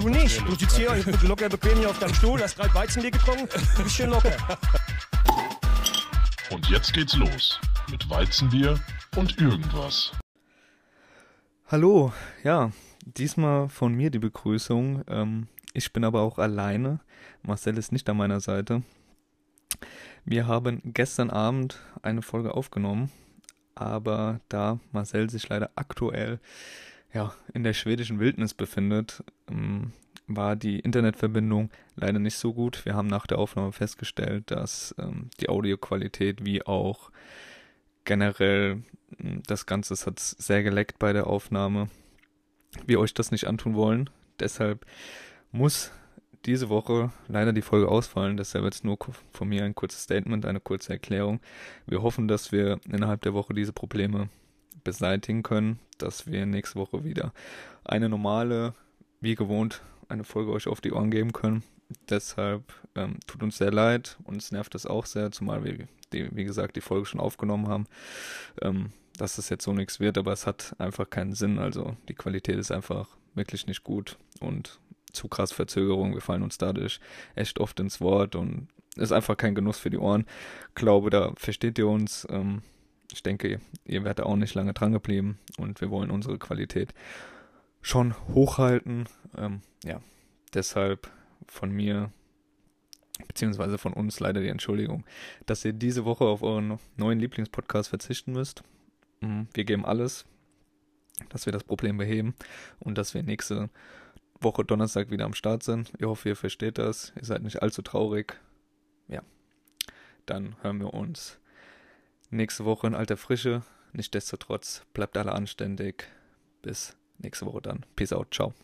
Du nicht. Du sitzt hier locker bequem hier auf deinem Stuhl, hast gerade Weizenbier getrunken, du bist schön locker. Und jetzt geht's los mit Weizenbier und irgendwas. Hallo, ja, diesmal von mir die Begrüßung. Ähm, ich bin aber auch alleine. Marcel ist nicht an meiner Seite. Wir haben gestern Abend eine Folge aufgenommen, aber da Marcel sich leider aktuell ja, in der schwedischen Wildnis befindet, ähm, war die Internetverbindung leider nicht so gut. Wir haben nach der Aufnahme festgestellt, dass ähm, die Audioqualität wie auch generell hm, das Ganze hat sehr geleckt bei der Aufnahme. Wir euch das nicht antun wollen. Deshalb muss diese Woche leider die Folge ausfallen. Deshalb jetzt nur von mir ein kurzes Statement, eine kurze Erklärung. Wir hoffen, dass wir innerhalb der Woche diese Probleme beseitigen können, dass wir nächste Woche wieder eine normale, wie gewohnt, eine Folge euch auf die Ohren geben können. Deshalb ähm, tut uns sehr leid, uns nervt das auch sehr, zumal wir, die, wie gesagt, die Folge schon aufgenommen haben, ähm, dass es jetzt so nichts wird, aber es hat einfach keinen Sinn. Also die Qualität ist einfach wirklich nicht gut und zu krass Verzögerung. Wir fallen uns dadurch echt oft ins Wort und ist einfach kein Genuss für die Ohren. Glaube, da versteht ihr uns. Ähm, ich denke, ihr werdet auch nicht lange dran geblieben und wir wollen unsere Qualität schon hochhalten. Ähm, ja, deshalb von mir beziehungsweise von uns leider die Entschuldigung, dass ihr diese Woche auf euren neuen Lieblingspodcast verzichten müsst. Mhm, wir geben alles, dass wir das Problem beheben und dass wir nächste Woche Donnerstag wieder am Start sind. Ich hoffe, ihr versteht das. Ihr seid nicht allzu traurig. Ja, dann hören wir uns nächste Woche in alter Frische. Nichtsdestotrotz bleibt alle anständig. Bis nächste Woche dann. Peace out. Ciao.